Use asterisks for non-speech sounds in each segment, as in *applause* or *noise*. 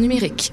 numérique.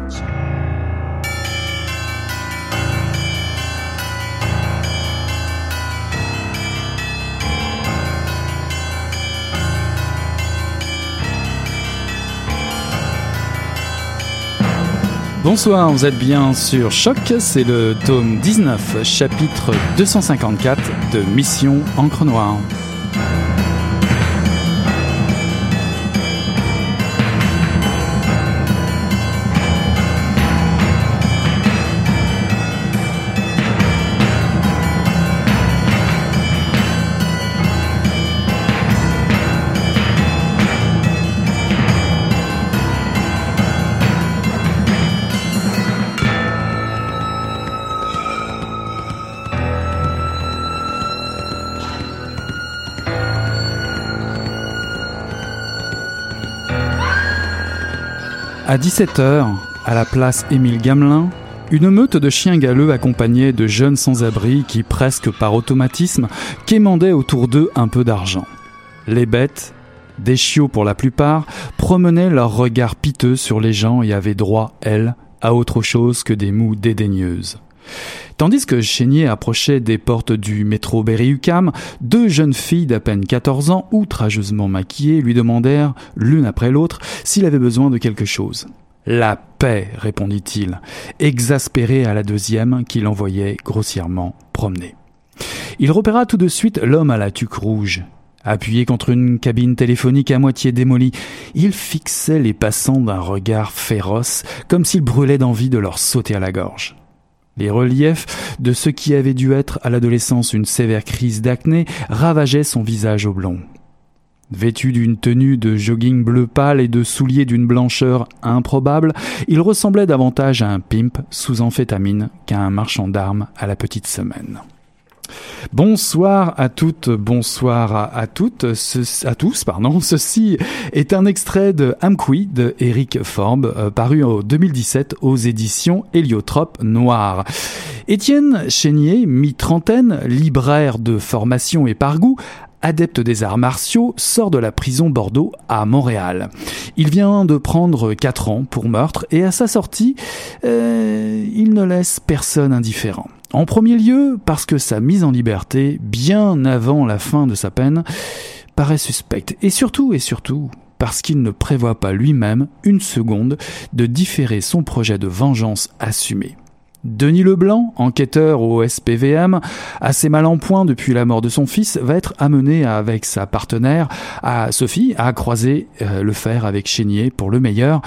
Bonsoir, vous êtes bien sur Choc, c'est le tome 19, chapitre 254 de Mission Encre Noire. À 17h, à la place Émile Gamelin, une meute de chiens galeux accompagnés de jeunes sans-abri qui, presque par automatisme, quémandaient autour d'eux un peu d'argent. Les bêtes, des chiots pour la plupart, promenaient leurs regards piteux sur les gens et avaient droit, elles, à autre chose que des moues dédaigneuses. Tandis que Chénier approchait des portes du métro Berry-UQAM, deux jeunes filles d'à peine 14 ans, outrageusement maquillées, lui demandèrent, l'une après l'autre, s'il avait besoin de quelque chose. La paix, répondit-il, exaspéré à la deuxième qui l'envoyait grossièrement promener. Il repéra tout de suite l'homme à la tuque rouge. Appuyé contre une cabine téléphonique à moitié démolie, il fixait les passants d'un regard féroce, comme s'il brûlait d'envie de leur sauter à la gorge. Les reliefs de ce qui avait dû être à l'adolescence une sévère crise d'acné ravageaient son visage oblong. Vêtu d'une tenue de jogging bleu pâle et de souliers d'une blancheur improbable, il ressemblait davantage à un pimp sous amphétamine qu'à un marchand d'armes à la petite semaine. Bonsoir à toutes, bonsoir à, toutes, à tous, pardon. *laughs* Ceci est un extrait de Amqui de Eric Forbe, euh, paru en 2017 aux éditions Héliotrope Noir. Étienne Chénier, mi-trentaine, libraire de formation et par goût, adepte des arts martiaux, sort de la prison Bordeaux à Montréal. Il vient de prendre 4 ans pour meurtre et à sa sortie, euh, il ne laisse personne indifférent. En premier lieu, parce que sa mise en liberté, bien avant la fin de sa peine, paraît suspecte. Et surtout, et surtout, parce qu'il ne prévoit pas lui-même une seconde de différer son projet de vengeance assumé. Denis Leblanc, enquêteur au SPVM, assez mal en point depuis la mort de son fils, va être amené avec sa partenaire, à Sophie, à croiser euh, le fer avec Chénier pour le meilleur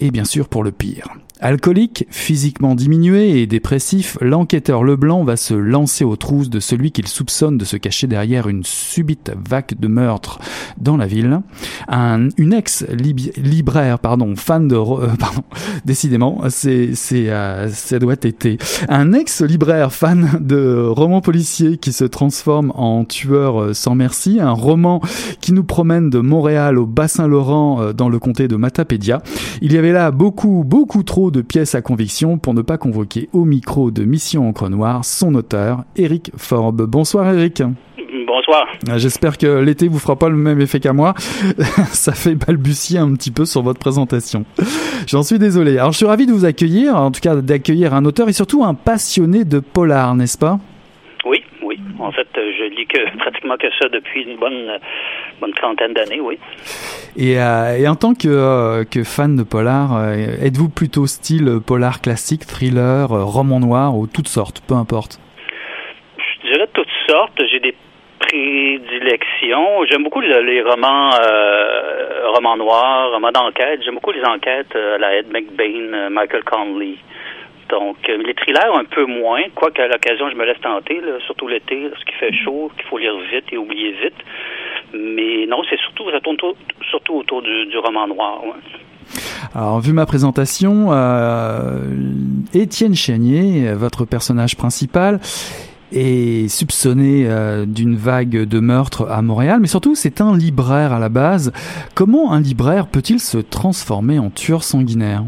et bien sûr pour le pire. Alcoolique, physiquement diminué et dépressif, l'enquêteur Leblanc va se lancer aux trousses de celui qu'il soupçonne de se cacher derrière une subite vague de meurtre dans la ville. Un, une ex-libraire, pardon, fan de... Euh, *laughs* pardon, décidément, c'est, c'est, euh, ça doit être Un ex-libraire fan de romans policiers qui se transforme en tueur euh, sans merci. Un roman qui nous promène de Montréal au Bas-Saint-Laurent dans le comté de Matapédia. Il y avait là beaucoup, beaucoup trop de pièces à conviction pour ne pas convoquer au micro de Mission Encre Noire son auteur, Eric Forbes. Bonsoir Eric. Bonsoir. Ah, j'espère que l'été vous fera pas le même effet qu'à moi. *laughs* Ça fait balbutier un petit peu sur votre présentation. J'en suis désolé. Alors je suis ravi de vous accueillir, en tout cas d'accueillir un auteur et surtout un passionné de polar, n'est-ce pas? En fait, je lis que *laughs* pratiquement que ça depuis une bonne bonne trentaine d'années, oui. Et, euh, et, en tant que, euh, que fan de polar, euh, êtes-vous plutôt style polar classique, thriller, roman noir ou toutes sortes, peu importe? Je dirais toutes sortes. J'ai des prédilections. J'aime beaucoup les, romans romans noirs, romans d'enquête. J'aime beaucoup les enquêtes à la Ed McBain, Michael Conley. Donc, les thrillers un peu moins, quoique à l'occasion je me laisse tenter, là, surtout l'été, lorsqu'il fait chaud, qu'il faut lire vite et oublier vite. Mais non, c'est surtout, ça tourne surtout autour du, roman noir. Alors, vu ma présentation, euh, Étienne Chenier, votre personnage principal, est soupçonné euh, d'une vague de meurtres à Montréal, mais surtout c'est un libraire à la base. Comment un libraire peut-il se transformer en tueur sanguinaire?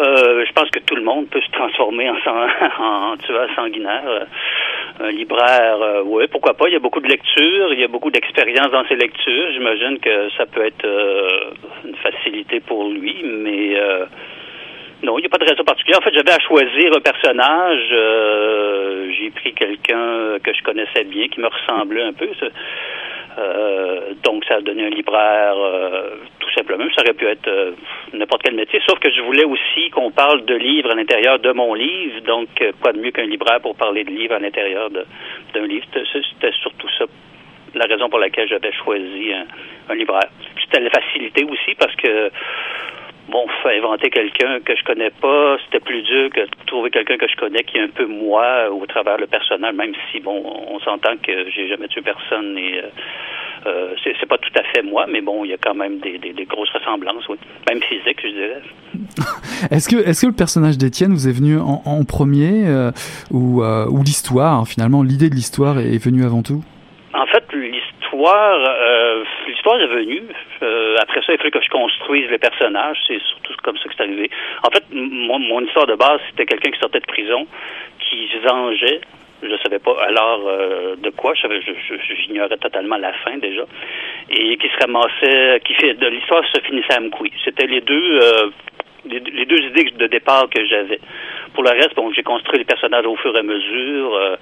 Euh, je pense que tout le monde peut se transformer en, *laughs* en tueur sanguinaire. Euh, un libraire, euh, oui, pourquoi pas. Il y a beaucoup de lectures, il y a beaucoup d'expérience dans ses lectures. J'imagine que ça peut être une facilité pour lui, mais non, il n'y a pas de raison particulière. En fait, j'avais à choisir un personnage. J'ai pris quelqu'un que je connaissais bien, qui me ressemblait un peu. Euh, donc, ça a donné un libraire, euh, tout simplement. Ça aurait pu être euh, n'importe quel métier, sauf que je voulais aussi qu'on parle de livres à l'intérieur de mon livre. Donc, quoi de mieux qu'un libraire pour parler de livres à l'intérieur d'un livre? C'était surtout ça la raison pour laquelle j'avais choisi un, un libraire. C'était la facilité aussi parce que bon, inventer quelqu'un que je connais pas, c'était plus dur que de trouver quelqu'un que je connais qui est un peu moi au travers le personnel, même si bon, on s'entend que j'ai jamais tué personne et euh, euh c'est pas tout à fait moi, mais bon, il y a quand même des, des, grosses ressemblances, oui. Même physique, je dirais. *laughs* est-ce que est-ce que le personnage d'Étienne vous est venu en, en premier euh, ou, euh, ou l'histoire, hein, finalement, l'idée de l'histoire est venue avant tout? En fait, l'histoire, euh, l'histoire est venue. Euh, après ça, il fallait que je construise les personnages. C'est surtout comme ça que c'est arrivé. En fait, mon, histoire de base, c'était quelqu'un qui sortait de prison, qui vengeait. Je savais pas alors euh, de quoi. J'ignorais totalement la fin déjà. Et qui se ramassait, qui fait de l'histoire se finissait à Mkoui. C'était les deux. Les, deux idées de départ que j'avais. Pour le reste, bon, j'ai construit les personnages au fur et à mesure.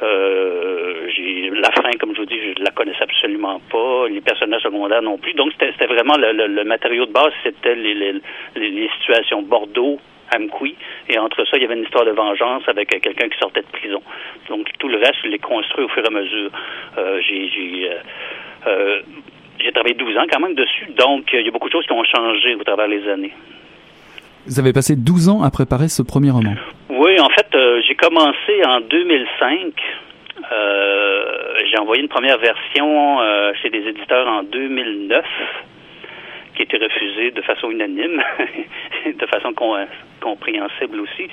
J'ai la fin, comme je vous dis, je la connaissais absolument pas. Les personnages secondaires non plus. Donc c'était vraiment le, matériau de base, c'était les, les, les, situations Bordeaux, Amkoui, et entre ça, il y avait une histoire de vengeance avec quelqu'un qui sortait de prison. Donc tout le reste, je l'ai construit au fur et à mesure. Euh, j'ai j'ai euh, euh j'ai travaillé 12 ans quand même dessus, donc il y a beaucoup de choses qui ont changé au travers des années. Vous avez passé 12 ans à préparer ce premier roman. Oui, en fait, euh, j'ai commencé en 2005. Euh, j'ai envoyé une première version euh, chez des éditeurs en 2009 qui a été refusée de façon unanime, *laughs* de façon compréhensible aussi.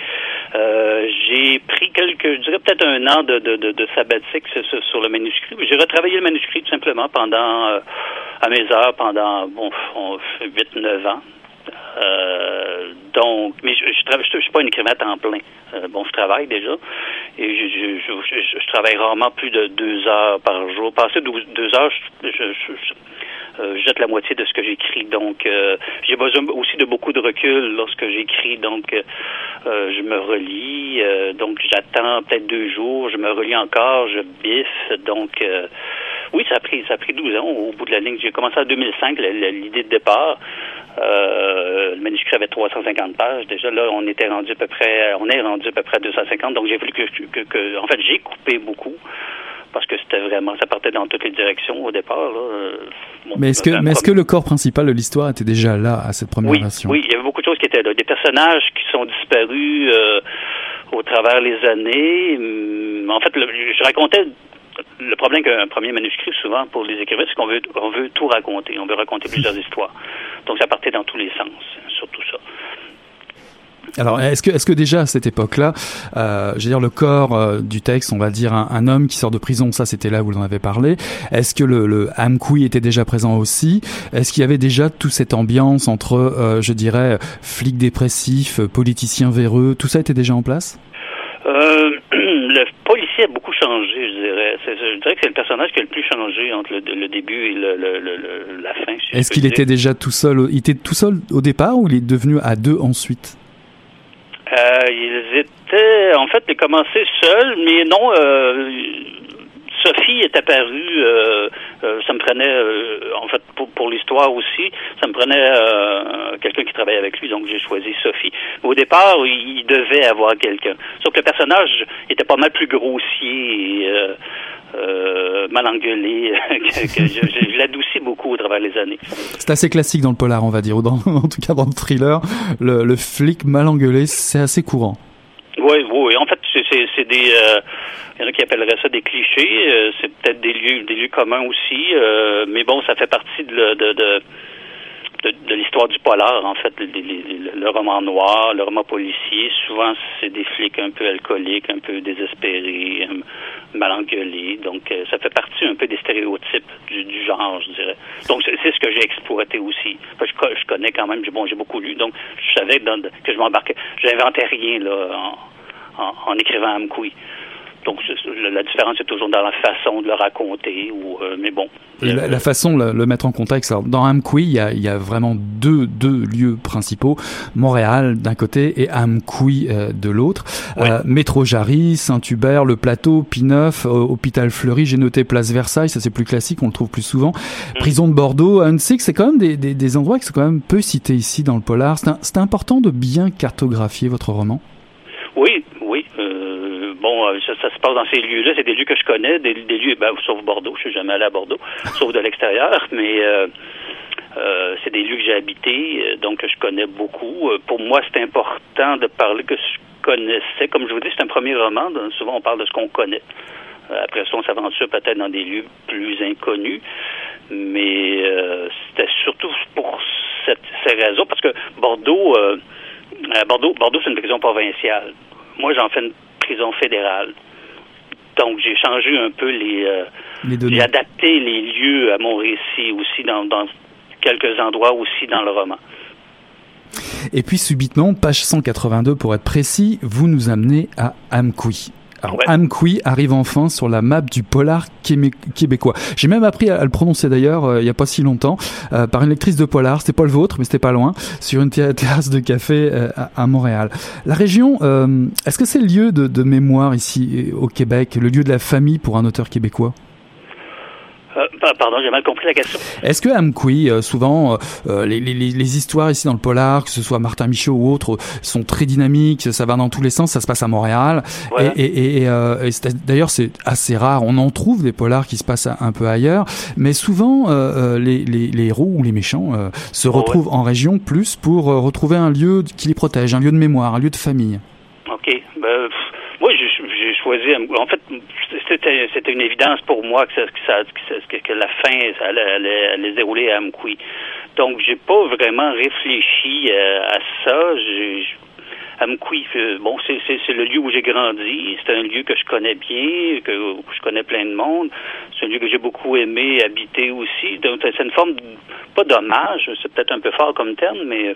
j'ai pris quelques, je dirais peut-être un an de, de, de, sabbatique sur, le manuscrit. J'ai retravaillé le manuscrit tout simplement pendant, à mes heures, pendant bon, 8-9 ans. Euh, donc, mais je, je, je, suis pas une écrivain à temps plein. Euh, bon, je travaille déjà et je, je, je, travaille rarement plus de deux heures par jour. Passer deux, heures, je, euh, jette la moitié de ce que j'écris. Donc, j'ai besoin aussi de beaucoup de recul lorsque j'écris. Donc, je me relis. donc, j'attends peut-être deux jours. Je me relis encore. Je biffe. Donc, oui, ça a pris ça a pris 12 ans au bout de la ligne. J'ai commencé en 2005, l'idée de départ. Euh, le manuscrit avait 350 pages. Déjà, là, on était rendu à peu près, on est rendu à peu près à 250. Donc, j'ai voulu que, que, que en fait, j'ai coupé beaucoup parce que c'était vraiment, ça partait dans toutes les directions au départ. Là. mais est-ce que, mais est-ce que le corps principal de l'histoire était déjà là à cette première oui, version? Oui, il y avait beaucoup de choses qui étaient là. Des personnages qui sont disparus au travers les années. Hum, en fait, je racontais le problème qu'un premier manuscrit, souvent, pour les écrivains, c'est qu'on veut, on veut tout raconter. On veut raconter plusieurs histoires. Donc, ça partait dans tous les sens, surtout ça. Alors, est-ce que, est-ce que déjà à cette époque-là, euh, je veux dire, le corps euh, du texte, on va dire un, homme qui sort de prison, ça c'était là où vous en avez parlé. Est-ce que le, le Amkoui était déjà présent aussi? Est-ce qu'il y avait déjà toute cette ambiance entre, euh, je dirais, flics dépressifs, politiciens véreux, tout ça était déjà en place? Euh, *clears throat* le a beaucoup changé, je dirais. je dirais que c'est le personnage qui a le plus changé entre le, début et le, le, la fin. Est-ce qu'il était déjà tout seul Il était tout seul au départ ou il est devenu à deux ensuite? Euh, Ils étaient, en fait, il a commencé seul, mais non. Euh, Sophie est apparue, euh, euh, ça me prenait, euh, en fait, pour, pour l'histoire aussi, ça me prenait quelqu'un qui travaillait avec lui, donc j'ai choisi Sophie. au départ, il devait avoir quelqu'un. Sauf que le personnage était pas mal plus grossier et mal engueulé, *laughs* que, que je, je l'adoucis beaucoup au travers des années. C'est assez classique dans le polar, on va dire, ou dans, *laughs* en tout cas dans le thriller. Le, le flic mal engueulé, c'est assez courant. Oui, oui. C'est des. Euh, y en a qui appelleraient ça des clichés. Euh, c'est peut-être des lieux, des lieux communs aussi. Euh, mais bon, ça fait partie de, l'histoire du polar, en fait, le, roman noir, le roman policier. Souvent, c'est des flics un peu alcooliques, un peu désespérés, mal engueulés. Donc, ça fait partie un peu des stéréotypes du, genre, je dirais. Donc, c'est ce que j'ai exploité aussi. je, je, connais quand même, bon, j'ai beaucoup lu, donc je savais que, que je m'embarquais. J'inventais rien là en, en écrivant Amkoui. Donc la différence est toujours dans la façon de le raconter. Ou, euh, mais bon. La, façon de le, mettre en contexte. dans Amkoui, il y a, il y a vraiment deux, deux lieux principaux. Montréal d'un côté et Amkoui euh, de l'autre. Euh, Métro Jarry, Saint-Hubert, le Plateau, Pineuf, Hôpital Fleury, j'ai noté Place Versailles, ça c'est plus classique, on le trouve plus souvent. Mm. Prison de Bordeaux, Annecy, c'est quand même des, des, des, endroits qui sont quand même peu cités ici dans le polar. C'est important de bien cartographier votre roman? Oui, oui. Euh, bon, euh, ça, se passe dans ces lieux-là. C'est des lieux que je connais, des, lieux, ben, sauf Bordeaux. Je suis jamais allé à Bordeaux, *laughs* sauf de l'extérieur, mais euh, c'est des lieux que j'ai habités, donc je connais beaucoup. pour moi, c'est important de parler que je connaissais. Comme je vous dis, c'est un premier roman. souvent, on parle de ce qu'on connaît. Après ça, on s'aventure peut-être dans des lieux plus inconnus. Mais c'était surtout pour cette, ces raisons, parce que Bordeaux, Bordeaux, Bordeaux, c'est une prison provinciale. Moi, j'en fais une prison fédérale. Donc, j'ai changé un peu les. Euh, j'ai adapté les lieux à mon récit aussi dans, dans quelques endroits aussi dans le roman. Et puis subitement, page 182 pour être précis, vous nous amenez à Amkoui. Alors, ouais. arrive enfin sur la map du polar québécois. J'ai même appris à, le prononcer d'ailleurs euh, il y a pas si longtemps euh, par une lectrice de polar. C'était pas le vôtre, mais c'était pas loin, sur une *laughs* terrasse de café euh, à, Montréal. La région, est-ce que c'est le lieu de mémoire ici au Québec, le lieu de la famille pour un auteur québécois? Euh, pardon, j'ai mal compris la question. Est-ce que Amkoui, euh, souvent, euh, les, les, les, histoires ici dans le polar, que ce soit Martin Michaud ou autres, sont très dynamiques, ça va dans tous les sens, ça se passe à Montréal. Et, et, et, et d'ailleurs, c'est assez rare. On en trouve des polars qui se passent un peu ailleurs, mais souvent, les, les, héros ou les méchants se oh, retrouvent en région plus pour retrouver un lieu qui les protège, un lieu de mémoire, un lieu de famille. Ok. Ben, moi, j'ai choisi. En fait, c'était, une évidence pour moi que, ça, que, que, la fin ça allait, allait, se dérouler à Amkoui. Donc, j'ai pas vraiment réfléchi euh, à ça. J'ai, Amkoui, euh, bon, c'est, c'est, le lieu où j'ai grandi. C'est un lieu que je connais bien, que, je connais plein de monde. C'est un lieu que j'ai beaucoup aimé habiter aussi. Donc, c'est une forme, pas d'hommage, c'est peut-être un peu fort comme terme, mais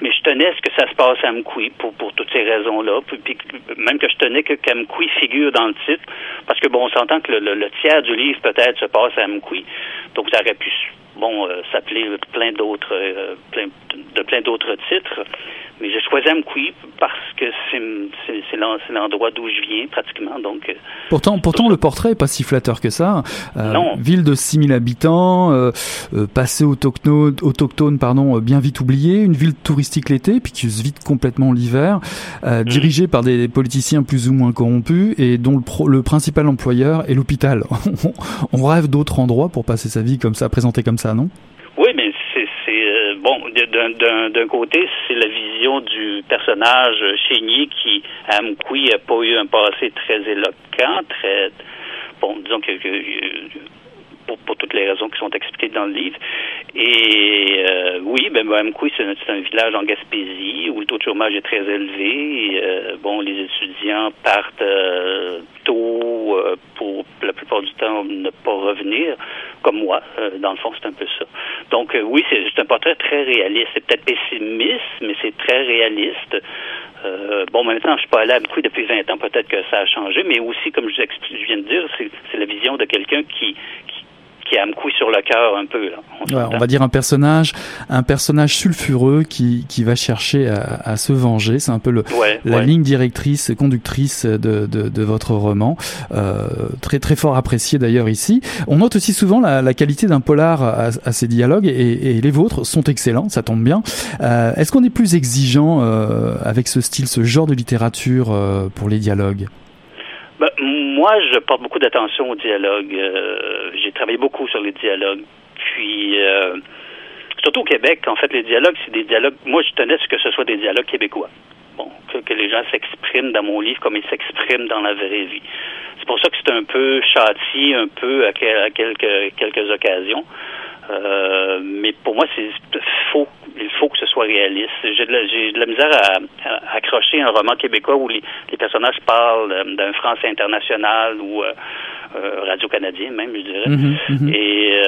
mais je tenais à ce que ça se passe à Amkoui pour, pour toutes ces raisons-là. Puis, même que je tenais que qu'Amkoui figure dans le titre, parce que bon, on s'entend que le, tiers du livre peut-être se passe à Amkoui, donc ça aurait pu bon euh, s'appeler plein d'autres euh, plein de plein d'autres titres. Mais j'ai choisi Amqui parce que c'est l'endroit d'où je viens pratiquement. Donc, pourtant, pourtant le portrait est pas si flatteur que ça. non. Ville de 6000 habitants, euh, passé autochtone, autochtone pardon, bien vite oublié, une ville touristique l'été, puis qui se vide complètement l'hiver, mm. dirigée par des politiciens plus ou moins corrompus et dont le, le principal employeur est l'hôpital. *laughs* on rêve d'autres endroits pour passer sa vie comme ça, présenté comme ça, Oui, mais c'est euh, bon. D'un côté, c'est la vision du personnage Chénier qui, à Amkoui, n'a pas eu un passé très éloquent, très bon, disons que, pour, toutes les raisons qui sont expliquées dans le livre. Et euh, oui, ben, c'est un, village en Gaspésie où le taux de chômage est très élevé. Euh, bon, les étudiants partent tôt pour la plupart du temps ne pas revenir, comme moi. dans le fond, c'est un peu ça. Donc euh, oui, c'est un portrait très réaliste. C'est peut-être pessimiste, mais c'est très réaliste. Euh, bon, maintenant, je suis pas allé à beaucoup depuis 20 ans, peut-être que ça a changé, mais aussi, comme je, viens de dire, c'est la vision de quelqu'un qui a un coup sur le cœur un peu. Là, on va dire un personnage, un personnage sulfureux qui, qui va chercher à, à se venger. C'est un peu le, la ligne directrice, conductrice de, de, de votre roman. Euh, très très fort apprécié d'ailleurs ici. On note aussi souvent la, la qualité d'un polar à, à, ses dialogues et, et, les vôtres sont excellents, ça tombe bien. Euh, Est-ce qu'on est plus exigeant euh, avec ce style, ce genre de littérature pour les dialogues? Ben, moi, je porte beaucoup d'attention au dialogue. Euh, j'ai travaillé beaucoup sur les dialogues. Puis, euh, surtout au Québec, en fait, les dialogues, c'est des dialogues. Moi, je tenais à ce que ce soit des dialogues québécois. Bon, que, les gens s'expriment dans mon livre comme ils s'expriment dans la vraie vie. C'est pour ça que c'est un peu châti, un peu à, à quelques, quelques occasions. Euh, mais pour moi, c'est faux. Il faut que ce soit réaliste. J'ai de, de, la misère à, accrocher un roman québécois où les, personnages parlent euh, d'un France international ou euh, radio-canadien même, je dirais. Mhm, mhm. Et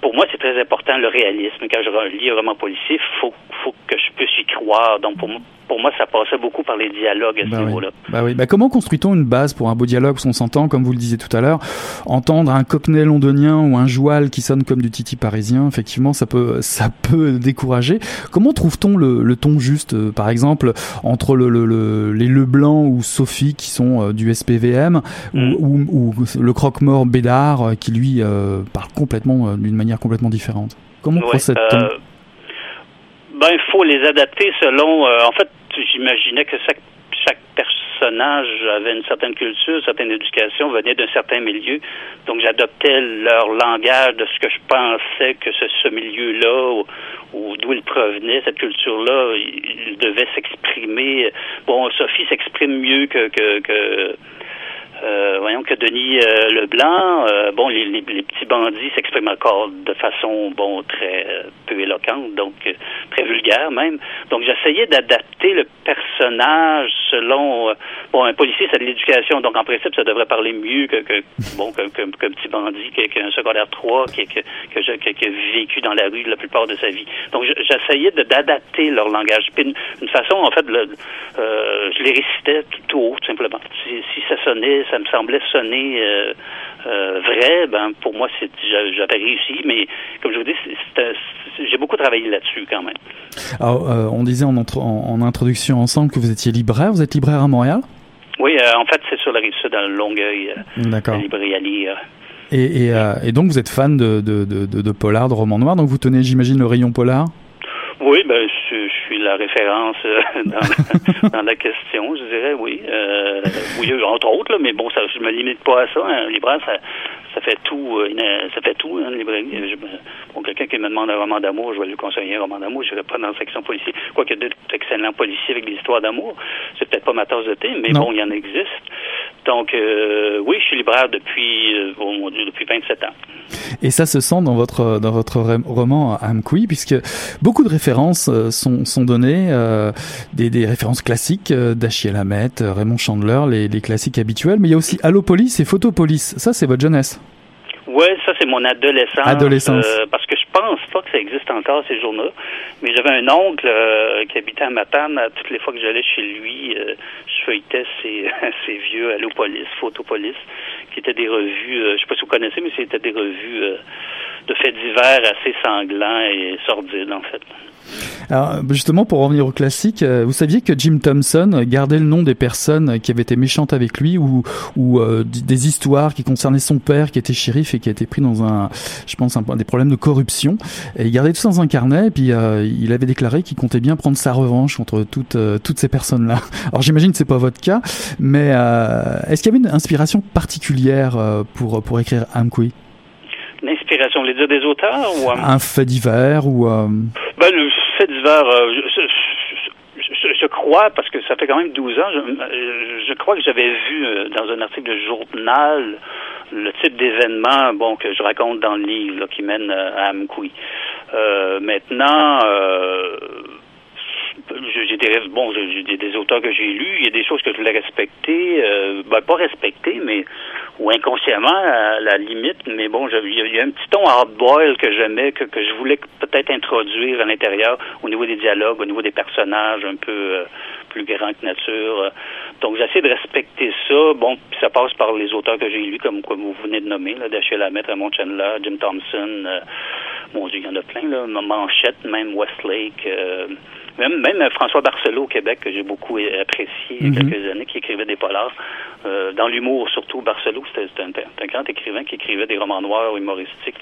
pour moi, c'est très important le réalisme. Quand je lis un roman policier, faut faut que je puisse y croire. Donc pour moi, pour moi, ça passait beaucoup par les dialogues à ce bah niveau-là. Bah oui. Bah comment construit-on une base pour un beau dialogue On s'entend, comme vous le disiez tout à l'heure, entendre un cockney londonien ou un joual qui sonne comme du titi parisien, effectivement, ça peut, ça peut décourager. Comment trouve-t-on le, le, ton juste, euh, par exemple, entre le, le, les Leblanc ou Sophie qui sont euh, du SPVM mm. ou, ou, le croque-mort Bédard euh, qui lui parle complètement d'une manière complètement différente? Comment procède-t-on? ben, il faut les adapter selon. Euh, en fait, j'imaginais que chaque, chaque personnage avait une certaine culture, une certaine éducation, venait d'un certain milieu. Donc, j'adoptais leur langage de ce que je pensais que ce, ce milieu-là, ou, d'où il provenait, cette culture-là, il, devait s'exprimer. Bon, Sophie s'exprime mieux que, que, que euh, voyons que Denis euh, Leblanc, euh, bon, les, les, petits bandits s'expriment encore de façon, bon, très peu éloquente, donc très vulgaire même. Donc j'essayais d'adapter le personnage selon, bon, un policier c'est de l'éducation, donc en principe ça devrait parler mieux que, que bon, qu'un que, petit bandit, qu'un secondaire 3 qui, que, que, qui, a vécu dans la rue la plupart de sa vie. Donc j'essayais d'adapter leur langage. Puis une, façon, en fait, le, je les récitais tout, tout haut, tout simplement. Si, si ça sonnait, ça me semblait sonner euh, euh, vrai, ben pour moi j'avais réussi, mais comme je vous dis, j'ai beaucoup travaillé là-dessus quand même. Alors, euh, on disait en, en, introduction ensemble que vous étiez libraire. Vous êtes libraire à Montréal? Oui, en fait c'est sur la rive sud, dans Longueuil, la librairie à lire. Et, et, donc vous êtes fan de, de, de, de, polar, de romans noirs, donc vous tenez, j'imagine, le rayon polar? Oui, ben, la référence euh, *laughs* dans, dans, la question, je dirais, oui. Euh, oui, entre autres, là, mais bon, ça, je me limite pas à ça. Un libraire, ça, ça fait tout, euh, ça fait tout, hein, librairie. bon, quelqu'un qui me demande un roman d'amour, je vais lui conseiller un roman d'amour, je ne pas dans la section policier. Quoique d'excellents policiers avec des histoires d'amour, c'est peut-être pas ma tasse de thé, mais bon, il y en existe. Donc, euh, oui, je suis libraire depuis, euh, oh mon Dieu, depuis 27 ans. Et ça se sent dans votre dans votre roman Amkoui, puisque beaucoup de références euh, sont, sont données, euh, des, des références classiques d'Achille Lamette, Raymond Chandler, les, les classiques habituels, mais il y a aussi Allopolis et Photopolis. Ça, c'est votre jeunesse? Oui, ça c'est mon adolescence. Adolescence. Euh, parce que je pense pas que ça existe encore ces journaux. Mais j'avais un oncle euh, qui habitait à Matane. Toutes les fois que j'allais chez lui, euh, je feuilletais ces, ces *laughs* vieux Allopolis, Photopolis, qui étaient des revues. je sais pas si vous connaissez, mais c'était des revues de faits divers assez sanglants et sordides en fait. Alors, justement, pour revenir au classique, euh, vous saviez que Jim Thompson gardait le nom des personnes qui avaient été méchantes avec lui ou, euh, des histoires qui concernaient son père qui était shérif et qui a été pris dans un, je pense, un, des problèmes de corruption. Et il gardait tout ça dans un carnet et puis euh, il avait déclaré qu'il comptait bien prendre sa revanche contre toutes, ces personnes-là. *laughs* Alors j'imagine que c'est pas votre cas, mais est-ce qu'il y avait une inspiration particulière pour, pour écrire Amqui? Inspiration, vous voulez dire des auteurs ou Un fait divers ou ben, le fait divers, euh, je, je, crois, parce que ça fait quand même 12 ans, je, crois que j'avais vu euh, dans un article de journal le type d'événement bon que je raconte dans le livre qui mène euh, à Amkoui. maintenant, j'ai des bon, j'ai des auteurs que j'ai lus, il y a des choses que je voulais respecter, ben, pas respecter, mais ou inconsciemment à la limite, mais bon, il y, a un petit ton hard-boil que j'aimais, que, que je voulais peut-être introduire à l'intérieur au niveau des dialogues, au niveau des personnages un peu euh, plus grands que nature. Donc j'essaie de respecter ça. Bon, puis ça passe par les auteurs que j'ai lus, comme, comme vous venez de nommer, là, Dashiell Hammett, Raymond Chandler, Jim Thompson, euh, mon Dieu, il y en a plein, là, Manchette, même Westlake. Euh, même, même François Barcelot au Québec, que j'ai beaucoup apprécié il y a mhm. quelques années, qui écrivait des polars. Euh, dans l'humour, surtout, Barcelot, c'était un, un, grand écrivain qui écrivait des romans noirs humoristiques.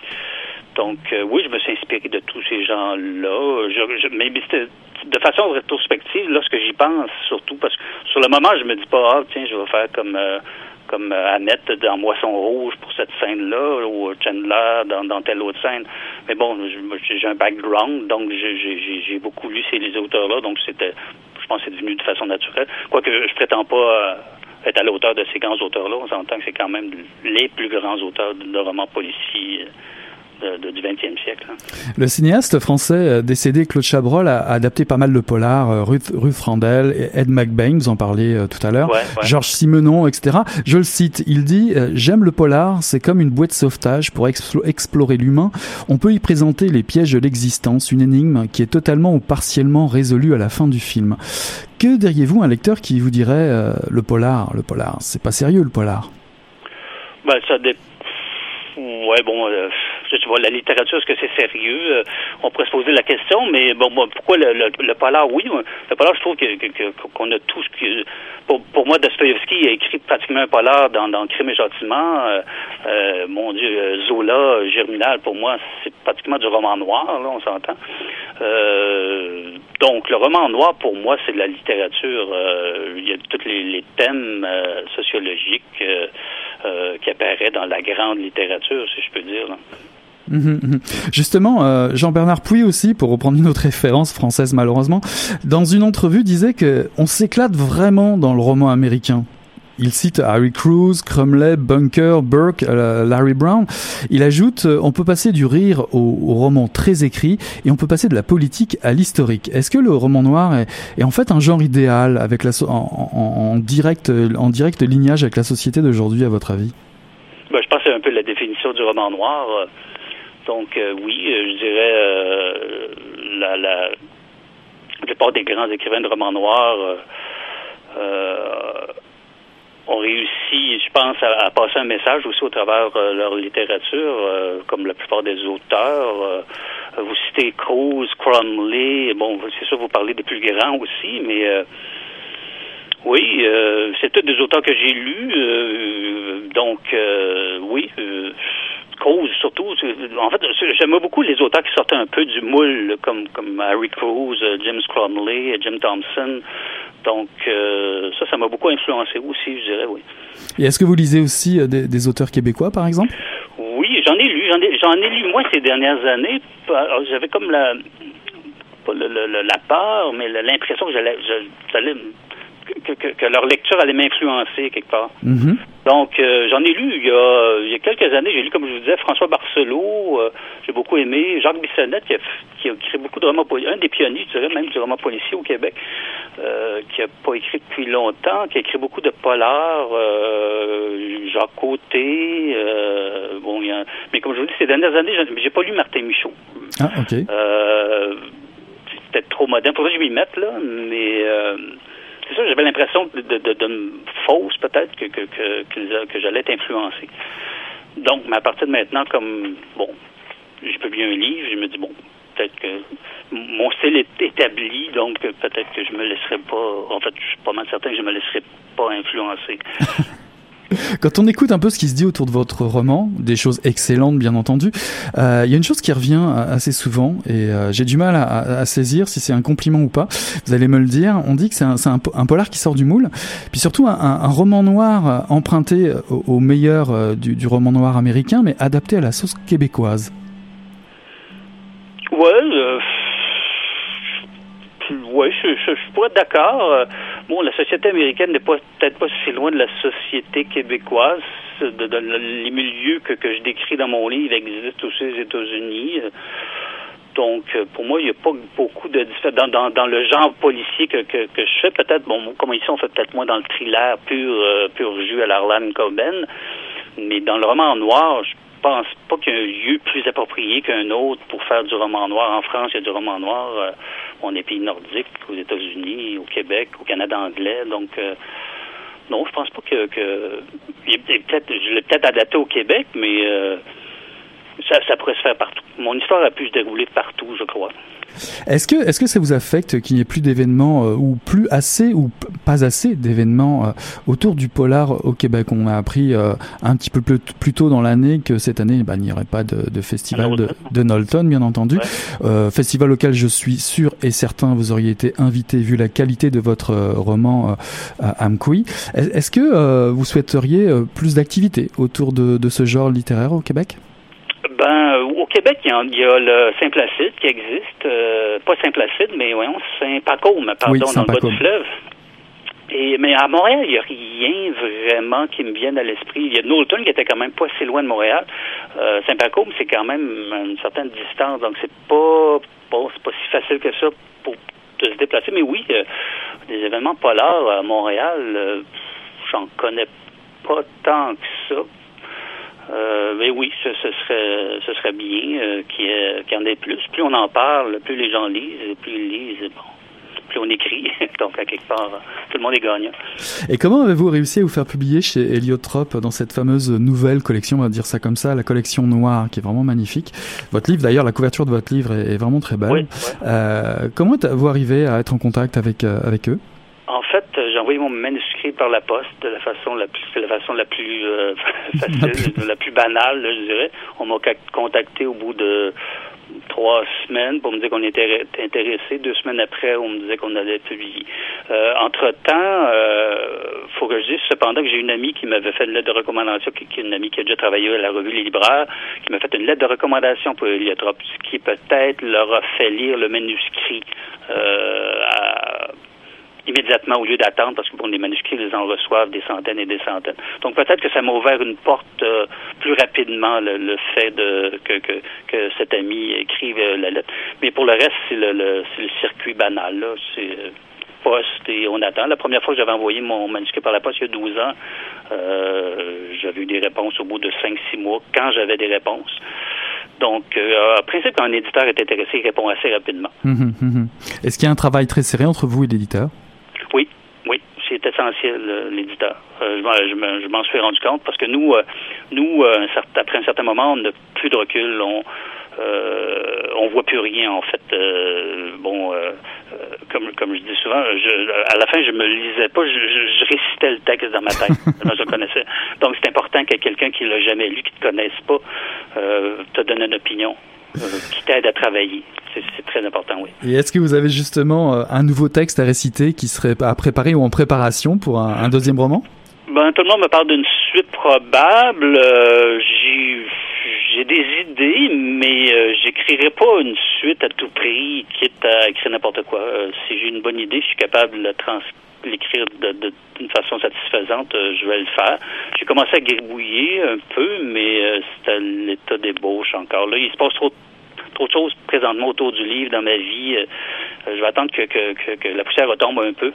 Donc, euh, oui, je me suis inspiré de tous ces gens-là. Je, mais c'était de façon rétrospective, lorsque j'y pense, surtout, parce que sur le moment, je me dis pas, ah, tiens, je vais faire comme... Euh, comme Annette dans Moisson Rouge pour cette scène-là, ou Chandler dans, dans telle autre scène. Mais bon, j'ai un background, donc j'ai beaucoup lu ces auteurs-là, donc c'était, je pense, que c'est devenu de façon naturelle. Quoique je prétends pas euh, être à l'auteur de ces grands auteurs-là, on s'entend que c'est quand même les plus grands auteurs de romans policiers du XXe siècle. Hein. Le cinéaste français euh, décédé Claude Chabrol a adapté pas mal de polars, euh, Ruth, Ruth Randell, Ed McBain, vous en parliez euh, tout à l'heure, Georges Simenon, etc. Je le cite, il dit « J'aime le polar, c'est comme une bouée de sauvetage pour explorer l'humain. On peut y présenter les pièges de l'existence, une énigme qui est totalement ou partiellement résolue à la fin du film. Que diriez-vous un lecteur qui vous dirait le polar, le polar, c'est pas sérieux le polar » ben, ça dépend Ouais, bon, euh, tu vois, la littérature, est-ce que c'est sérieux? Euh, on pourrait se poser la question, mais bon, pourquoi le, le, polar? Oui, le polar, je trouve que, qu'on a tout ce que... Pour, pour moi, Dostoevsky a écrit pratiquement un polar dans, dans Crime et Châtiment. Euh, euh, mon Dieu, Zola, Germinal, pour moi, c'est pratiquement du roman noir, là, on s'entend. donc, le roman noir, pour moi, c'est de la littérature. il y a tous les, les thèmes sociologiques euh, qui apparaît dans la grande littérature, si je peux dire. Mhm, mhm. Justement, euh, Jean-Bernard Pouy aussi, pour reprendre une autre référence française malheureusement, dans une entrevue disait que on s'éclate vraiment dans le roman américain. Il cite Harry Cruz, Crumley, Bunker, Burke, euh, Larry Brown. Il ajoute euh, on peut passer du rire au, roman très écrit et on peut passer de la politique à l'historique. Est-ce que le roman noir est, en fait un genre idéal avec en, direct, en direct lignage avec la société d'aujourd'hui, à votre avis? Ben, Je pense que c'est un peu la définition du roman noir. Donc oui, je dirais la, la, plupart des grands écrivains de romans noirs ont réussi, je pense, à, passer un message aussi au travers euh, leur littérature, euh, comme la plupart des auteurs. Euh, vous citez Cruz, Cromley, bon, c'est sûr, vous parlez des plus grands aussi, mais oui, c'est tous des auteurs que j'ai lus, donc oui. Cruz, surtout. En fait, j'aime beaucoup les auteurs qui sortaient un peu du moule, comme, comme Harry Cruz, James Cromley, Jim Thompson. Donc, euh, ça, ça m'a beaucoup influencé aussi, je dirais, oui. Et est-ce que vous lisez aussi euh, des, auteurs québécois, par exemple? Oui, j'en ai lu. J'en ai, j'en ai lu, moi, ces dernières années. J'avais comme la, pas la peur, mais l'impression que j'allais, j'allais que, que, que, leur lecture allait m'influencer quelque part. Mm-hmm. Donc, euh, j'en ai lu il y, a, il y a quelques années. J'ai lu, comme je vous disais, François Barcelot. Euh, j'ai beaucoup aimé. Jacques Bissonnette, qui a, qui a écrit beaucoup de romans policiers. Un des pionniers, je dirais, même du roman policier au Québec, euh, qui a pas écrit depuis longtemps, qui a écrit beaucoup de polars. Jacques Côté. bon, il y a, mais comme je vous dis, ces dernières années, j'ai pas lu Martin Michaud. Ah, OK. c'est peut-être trop moderne. Faudrait que je m'y mette, là. Mais c'est ça, j'avais l'impression de, de, fausse peut-être que, que, que, que j'allais être influencé. Donc, mais à partir de maintenant, comme bon, j'ai publié un livre, je me dis bon, peut-être que mon style est établi, donc peut-être que je me laisserai pas. En fait, je suis pas mal certain que je me laisserai pas influencer. *laughs* Quand on écoute un peu ce qui se dit autour de votre roman, des choses excellentes bien entendu, euh, il y a une chose qui revient assez souvent et euh, j'ai du mal à, saisir si c'est un compliment ou pas. Vous allez me le dire. On dit que c'est un, polar qui sort du moule, puis surtout un, roman noir emprunté au, meilleur du, roman noir américain, mais adapté à la sauce québécoise. Oui, je, je, suis pas d'accord. Euh, bon, la société américaine n'est pas peut-être pas si loin de la société québécoise. De, les milieux que, que je décris dans mon livre existent aussi aux États-Unis. Donc, euh, pour moi, il n'y a pas beaucoup de différence. Dans, dans, le genre policier que, que, je fais, peut-être, bon, comme ici, on fait peut-être moins dans le thriller pur, euh, pur jus à l'Arlan Coben. Mais dans le roman noir, je pense pas qu'il y ait un lieu plus approprié qu'un autre pour faire du roman noir. En France, il y a du roman noir on est pays nordiques, aux États-Unis, au Québec, au Canada anglais. Donc, euh, non, je pense pas que, que peut-être, je l'ai peut-être adapté au Québec, mais euh, ça, ça pourrait se faire partout. Mon histoire a pu se dérouler partout, je crois. Est-ce que, est-ce que ça vous affecte qu'il n'y ait plus d'événements euh, ou plus assez ou pas assez d'événements euh, autour du polar au Québec? On a appris euh, un petit peu plus, plus tôt dans l'année que cette année, bah, il n'y aurait pas de, de festival de, de, Knowlton, bien entendu. festival auquel je suis sûr et certain vous auriez été invité vu la qualité de votre roman Amkoui. Est-ce que vous souhaiteriez plus d'activités autour de, de ce genre littéraire au Québec? Ben, au Québec, il y, a, le Saint-Placide qui existe. Euh, pas Saint-Placide, mais voyons, Saint-Pacôme, pardon, dans le bas du fleuve. Et, mais à Montréal, il n'y a rien vraiment qui me vienne à l'esprit. Il y a Knowlton qui était quand même pas si loin de Montréal. Euh, Saint-Pacôme, c'est quand même une certaine distance, donc c'est pas, pas, pas si facile que ça pour de se déplacer. Mais oui, euh, des événements polars à Montréal, j'en connais pas tant que ça. Euh, mais oui, ce, serait ce serait bien euh, qu'il y, en ait plus. Plus on en parle, plus les gens lisent, plus ils lisent, bon, plus on écrit. *laughs* Donc, à quelque part, tout le monde est gagnant. Et comment avez-vous réussi à vous faire publier chez Heliotrope dans cette fameuse nouvelle collection, on va dire ça comme ça, la collection noire, qui est vraiment magnifique? Votre livre, d'ailleurs, la couverture de votre livre est, vraiment très belle. Euh, comment êtes-vous arrivé à être en contact avec, avec eux? En fait, j'ai envoyé mon manuscrit par la poste de la façon la plus, la façon la plus euh, *laughs* facile, la plus banale, je dirais. On m'a contacté au bout de trois semaines pour me dire qu'on était intéressé. Deux semaines après, on me disait qu'on allait publier. Euh, entre-temps, euh, faut que je dise cependant que j'ai une amie qui m'avait fait une lettre de recommandation, qui, est une amie qui a déjà travaillé à la revue Les Libraires, qui m'a fait une lettre de recommandation pour Eliothrop, ce qui peut-être leur a fait lire le manuscrit euh, à immédiatement au lieu d'attendre parce que bon, les manuscrits, ils en reçoivent des centaines et des centaines. Donc peut-être que ça m'a ouvert une porte euh, plus rapidement le, fait de que, que, que, cet ami écrive euh, la lettre. Mais pour le reste, c'est le, le, le circuit banal. Là. C'est poste et on attend. La première fois que j'avais envoyé mon manuscrit par la poste il y a 12 ans, euh, j'avais eu des réponses au bout de 5-6 mois quand j'avais des réponses. Donc, euh, en principe, quand un éditeur est intéressé, il répond assez rapidement. Hum, hum, hum, Est-ce qu'il y a un travail très serré entre vous et l'éditeur? C'est essentiel, euh, l'éditeur. Euh, je, m'en suis rendu compte parce que nous, euh, nous après un certain moment, on n'a plus de recul. On, on voit plus rien en fait. bon, comme comme je dis souvent, à la fin je me lisais pas, je, récitais le texte dans ma tête. *laughs* je connaissais. Donc c'est important que quelqu'un qui l'a jamais lu, qui te connaisse pas, te donne une opinion. Euh, qui t'aide à travailler. C'est très important, oui. Et est-ce que vous avez justement euh, un nouveau texte à réciter qui serait à préparer ou en préparation pour un, deuxième roman? Ben, tout le monde me parle d'une suite probable. Euh, j'ai des idées, mais j'écrirai pas une suite à tout prix, quitte à écrire n'importe quoi. si j'ai une bonne idée, je suis capable de l'écrire d'une façon satisfaisante, je vais le faire. J'ai commencé à gribouiller un peu, mais c'est à l'état d'ébauche encore. Là, il se passe trop de trop de choses présentement autour du livre dans ma vie. Euh, je vais attendre que, la poussière retombe un peu.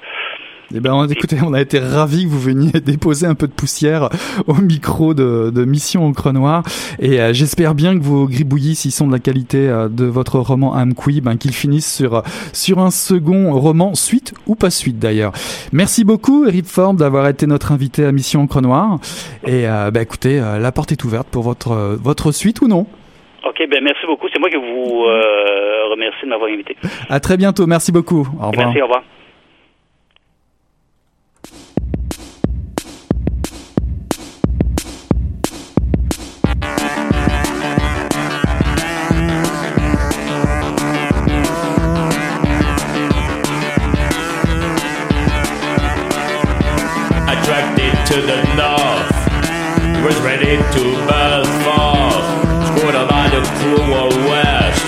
Eh ben, écoutez, on a été ravis que vous veniez *laughs* déposer un peu de poussière au micro de, de Mission Encre Noire. Et euh, j'espère bien que vos gribouillis, s'ils sont de la qualité euh, de votre roman Amqui, ben, qu'ils finissent sur, sur un second roman, suite ou pas suite d'ailleurs. Merci beaucoup, Eric Ford, d'avoir été notre invité à Mission Encre Noire. Et ben, écoutez, la porte est ouverte pour votre, votre suite ou non OK, OK, ben merci beaucoup. C'est moi qui vous euh, remercie de m'avoir invité. À très bientôt. Merci beaucoup. Au revoir. Merci, au revoir. To the north, was ready to burst forth. Squatted by the cruel west,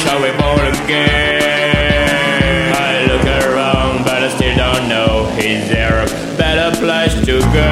shall we born again? I look around, but I still don't know. Is there a better place to go?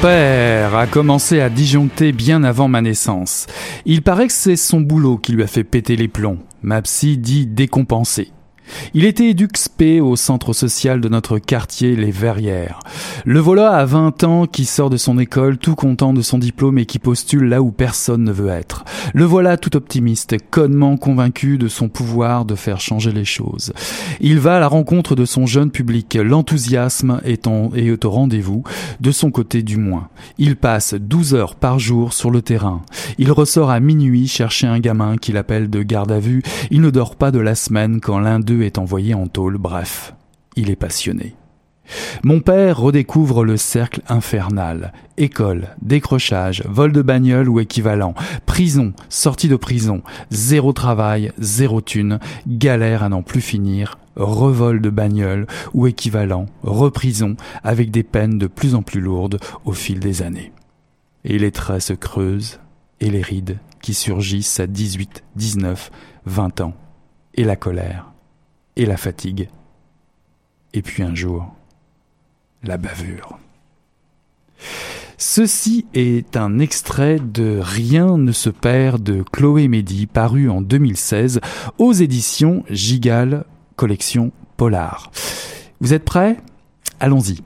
Père a commencé à disjoncter bien avant ma naissance. Il paraît que c'est son boulot qui lui a fait péter les plombs. Ma psy dit décompensé. Il était éduxpé au centre social de notre quartier, les Verrières. Le voilà à 20 ans qui sort de son école tout content de son diplôme et qui postule là où personne ne veut être. Le voilà tout optimiste, connement convaincu de son pouvoir de faire changer les choses. Il va à la rencontre de son jeune public, l'enthousiasme est, est au rendez-vous, de son côté du moins. Il passe 12 heures par jour sur le terrain. Il ressort à minuit chercher un gamin qu'il appelle de garde à vue. Il ne dort pas de la semaine quand l'un d'eux est envoyé en tôle. Bref, il est passionné. Mon père redécouvre le cercle infernal. École, décrochage, vol de bagnole ou équivalent, prison, sortie de prison, zéro travail, zéro thune, galère à n'en plus finir, revol de bagnole ou équivalent, reprison, avec des peines de plus en plus lourdes au fil des années. Et les traits se creusent, et les rides qui surgissent à 18, 19, 20 ans, et la colère, et la fatigue, et puis un jour, la bavure. Ceci est un extrait de Rien ne se perd de Chloé Mehdi, paru en 2016 aux éditions Gigal, collection Polar. Vous êtes prêts? Allons-y.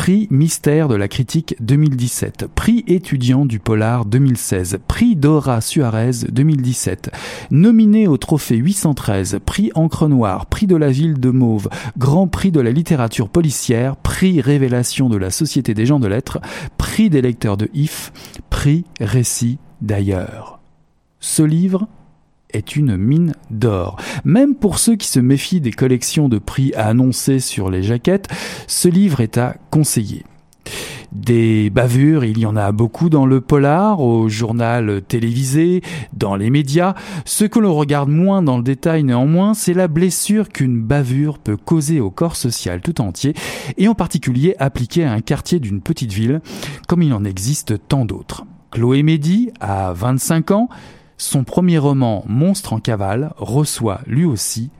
Prix Mystère de la critique 2017, Prix étudiant du Polar 2016, Prix Dora Suarez 2017, nominé au trophée 813, Prix Encre Noire, Prix de la ville de Mauve, Grand Prix de la littérature policière, Prix Révélation de la Société des gens de lettres, Prix des lecteurs de IF, Prix Récit d'ailleurs. Ce livre est une mine d'or. Même pour ceux qui se méfient des collections de prix annoncées sur les jaquettes, ce livre est à conseiller. Des bavures, il y en a beaucoup dans le polar, au journal télévisé, dans les médias. Ce que l'on regarde moins dans le détail néanmoins, c'est la blessure qu'une bavure peut causer au corps social tout entier, et en particulier appliquée à un quartier d'une petite ville, comme il en existe tant d'autres. Chloé Mehdi a 25 ans, son premier roman Monstre en cavale reçoit lui aussi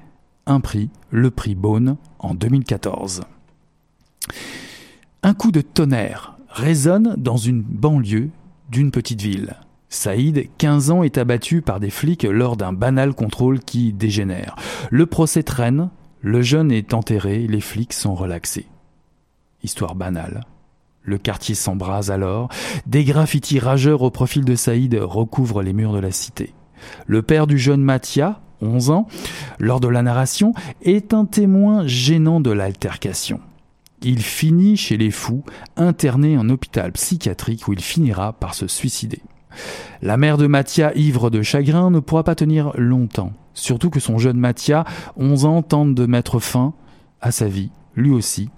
un prix, le prix Beaune, en 2014. Un coup de tonnerre résonne dans une banlieue d'une petite ville. Saïd, 15 ans, est abattu par des flics lors d'un banal contrôle qui dégénère. Le procès traîne, le jeune est enterré, les flics sont relaxés. Histoire banale, le quartier s'embrase alors. Des graffitis rageurs au profil de Saïd recouvrent les murs de la cité. Le père du jeune Mathia, 11 ans, lors de la narration, est un témoin gênant de l'altercation. Il finit chez les fous, interné en hôpital psychiatrique où il finira par se suicider. La mère de Mathia, ivre de chagrin, ne pourra pas tenir longtemps, surtout que son jeune Mathia, 11 ans, tente de mettre fin à sa vie, lui aussi.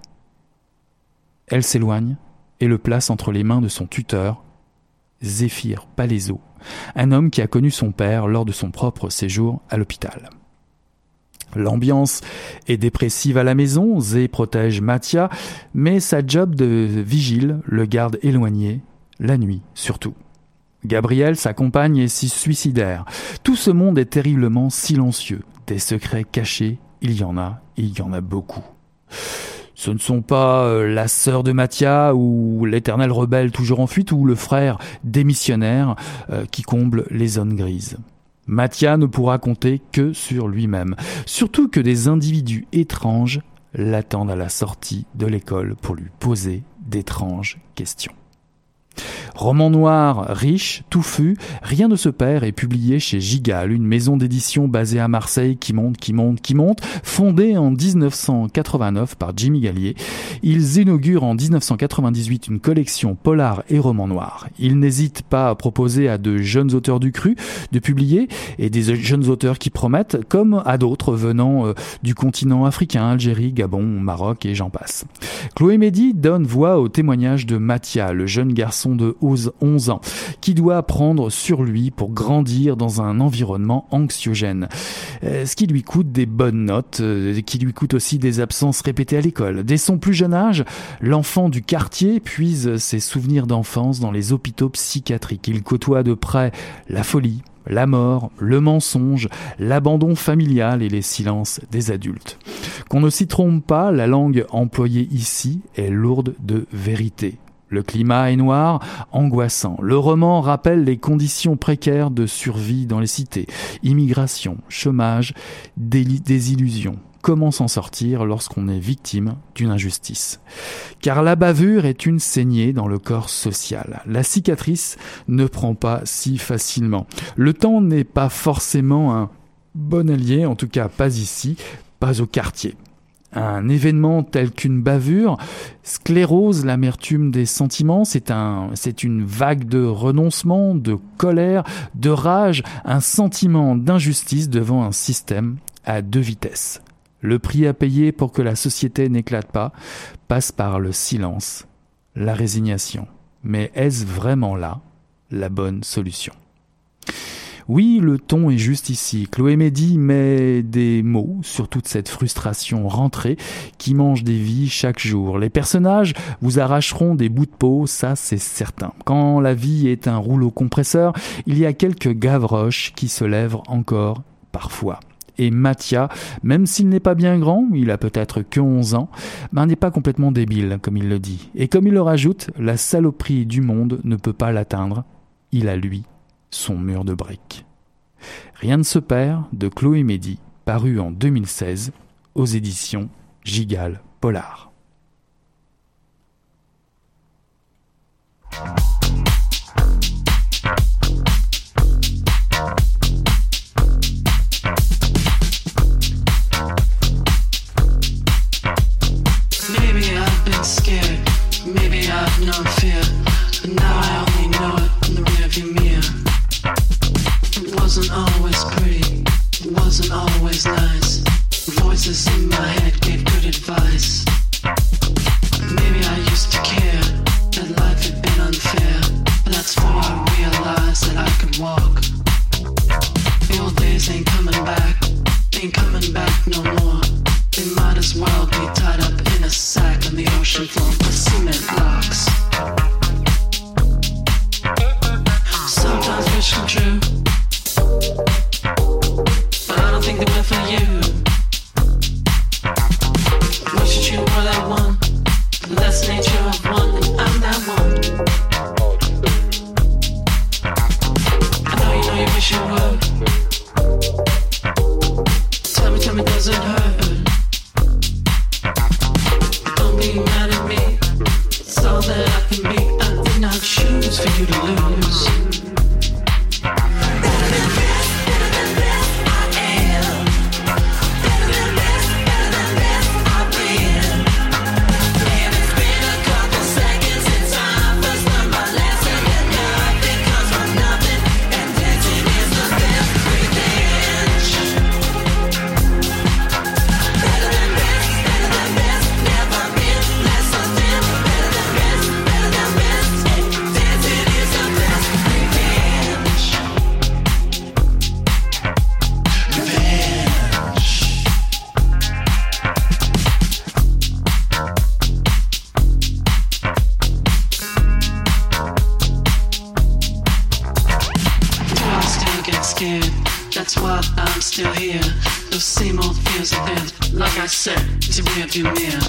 Elle s'éloigne, et le place entre les mains de son tuteur, Zéphir Palaiso, un homme qui a connu son père lors de son propre séjour à l'hôpital. L'ambiance est dépressive à la maison, Zé protège Mathia, mais sa job de vigile le garde éloigné, la nuit surtout. Gabriel, sa compagne, est si suicidaire. Tout ce monde est terriblement silencieux. Des secrets cachés, il y en a, il y en a beaucoup. Ce ne sont pas euh, la sœur de Mathia ou l'éternel rebelle toujours en fuite ou le frère démissionnaire euh, qui comble les zones grises. Mathia ne pourra compter que sur lui-même, surtout que des individus étranges l'attendent à la sortie de l'école pour lui poser d'étranges questions. Roman noir, riche, touffu, Rien de se perd est publié chez Gigal, une maison d'édition basée à Marseille qui monte, qui monte, qui monte, fondée en 1989 par Jimmy Gallier. Ils inaugurent en 1998 une collection polar et roman noir. Ils n'hésitent pas à proposer à de jeunes auteurs du cru de publier et des jeunes auteurs qui promettent, comme à d'autres venant euh, du continent africain, Algérie, Gabon, Maroc et j'en passe. Chloé Mehdi donne voix au témoignage de Mathia, le jeune garçon de 11 ans, qui doit prendre sur lui pour grandir dans un environnement anxiogène. Euh, ce qui lui coûte des bonnes notes, euh, qui lui coûte aussi des absences répétées à l'école. Dès son plus jeune âge, l'enfant du quartier puise ses souvenirs d'enfance dans les hôpitaux psychiatriques. Il côtoie de près la folie, la mort, le mensonge, l'abandon familial et les silences des adultes. Qu'on ne s'y trompe pas, la langue employée ici est lourde de vérité. Le climat est noir, angoissant. Le roman rappelle les conditions précaires de survie dans les cités. Immigration, chômage, désillusion. Comment s'en sortir lorsqu'on est victime d'une injustice? Car la bavure est une saignée dans le corps social. La cicatrice ne prend pas si facilement. Le temps n'est pas forcément un bon allié, en tout cas pas ici, pas au quartier un événement tel qu'une bavure sclérose l'amertume des sentiments, c'est un, c'est une vague de renoncement, de colère, de rage, un sentiment d'injustice devant un système à deux vitesses. Le prix à payer pour que la société n'éclate pas passe par le silence, la résignation. Mais est-ce vraiment là la bonne solution? Oui, le ton est juste ici. Chloé Mehdi met des mots sur toute cette frustration rentrée qui mange des vies chaque jour. Les personnages vous arracheront des bouts de peau, ça c'est certain. Quand la vie est un rouleau compresseur, il y a quelques gavroches qui se lèvent encore parfois. Et Mathia, même s'il n'est pas bien grand, il a peut-être que 11 ans, ben n'est pas complètement débile, comme il le dit. Et comme il le rajoute, la saloperie du monde ne peut pas l'atteindre. Il a lui son mur de briques. Rien ne se perd de Chloé Mehdi, paru en 2016 aux éditions Gigal Polar. you in.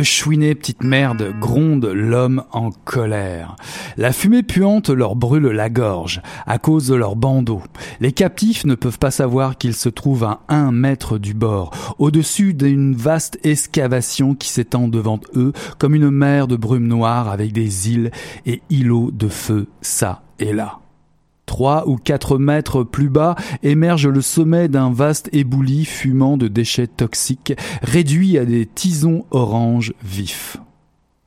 De chouiner, petite merde, gronde l'homme en colère. La fumée puante leur brûle la gorge, à cause de leur bandeau. Les captifs ne peuvent pas savoir qu'ils se trouvent à un mètre du bord, au-dessus d'une vaste excavation qui s'étend devant eux comme une mer de brume noire avec des îles et îlots de feu ça et là. Trois ou quatre mètres plus bas émerge le sommet d'un vaste ébouli fumant de déchets toxiques, réduit à des tisons orange vifs.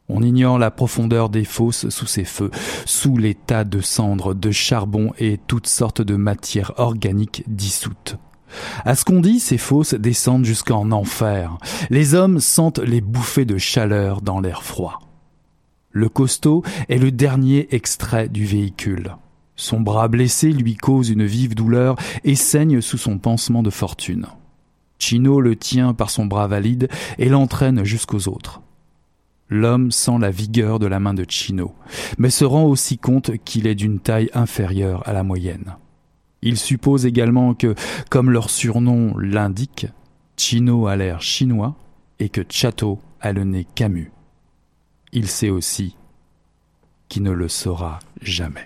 On ignore la profondeur des fosses sous ces feux, sous les tas de cendres, de charbon et toutes sortes de matières organiques dissoutes. À ce qu'on dit, ces fosses descendent jusqu'en enfer. Les hommes sentent les bouffées de chaleur dans l'air froid. Le costaud est le dernier extrait du véhicule. Son bras blessé lui cause une vive douleur et saigne sous son pansement de fortune. Chino le tient par son bras valide et l'entraîne jusqu'aux autres. L'homme sent la vigueur de la main de Chino, mais se rend aussi compte qu'il est d'une taille inférieure à la moyenne. Il suppose également que, comme leur surnom l'indique, Chino a l'air chinois et que Chateau a le nez Camus. Il sait aussi qu'il ne le saura jamais.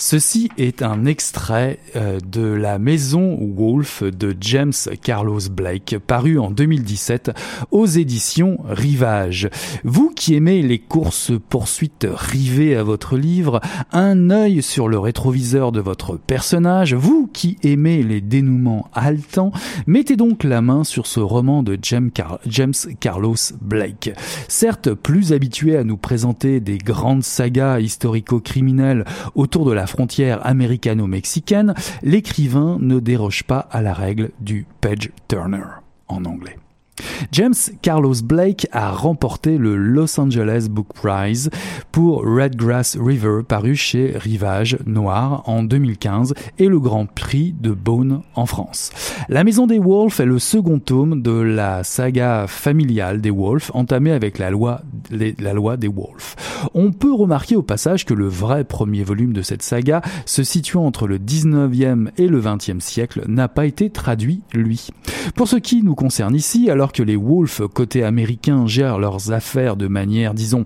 Ceci est un extrait euh, de La Maison Wolf de James Carlos Blake, paru en 2017 aux éditions Rivage. Vous qui aimez les courses poursuites rivées à votre livre, un œil sur le rétroviseur de votre personnage, vous qui aimez les dénouements haletants, mettez donc la main sur ce roman de James, James Carlos Blake. Certes, plus habitué à nous présenter des grandes sagas historico-criminelles autour de la frontière américano-mexicaine, l'écrivain ne déroge pas à la règle du page turner en anglais. James Carlos Blake a remporté le Los Angeles Book Prize pour Redgrass River paru chez Rivage Noir en 2015 et le Grand Prix de Beaune en France. La Maison des Wolves est le second tome de la saga familiale des Wolves entamée avec la loi, des Wolves. On peut remarquer au passage que le vrai premier volume de cette saga, se situant entre le 19e et le 20e siècle, n'a pas été traduit, lui. Pour ce qui nous concerne ici, alors que les Wolves côté américain gèrent leurs affaires de manière, disons,